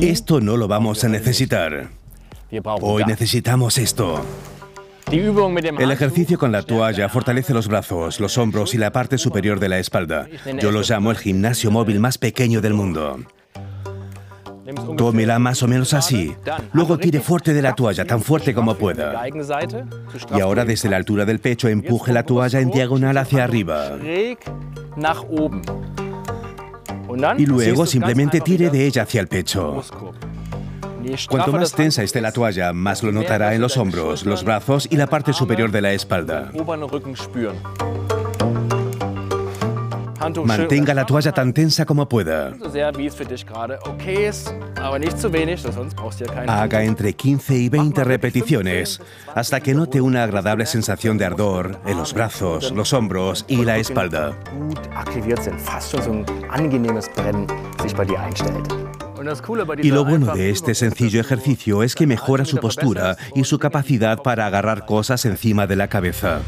Esto no lo vamos a necesitar. Hoy necesitamos esto. El ejercicio con la toalla fortalece los brazos, los hombros y la parte superior de la espalda. Yo lo llamo el gimnasio móvil más pequeño del mundo. Tómela más o menos así. Luego tire fuerte de la toalla, tan fuerte como pueda. Y ahora desde la altura del pecho empuje la toalla en diagonal hacia arriba. Y luego simplemente tire de ella hacia el pecho. Cuanto más tensa esté la toalla, más lo notará en los hombros, los brazos y la parte superior de la espalda. Mantenga la toalla tan tensa como pueda. Haga entre 15 y 20 repeticiones hasta que note una agradable sensación de ardor en los brazos, los hombros y la espalda. Y lo bueno de este sencillo ejercicio es que mejora su postura y su capacidad para agarrar cosas encima de la cabeza.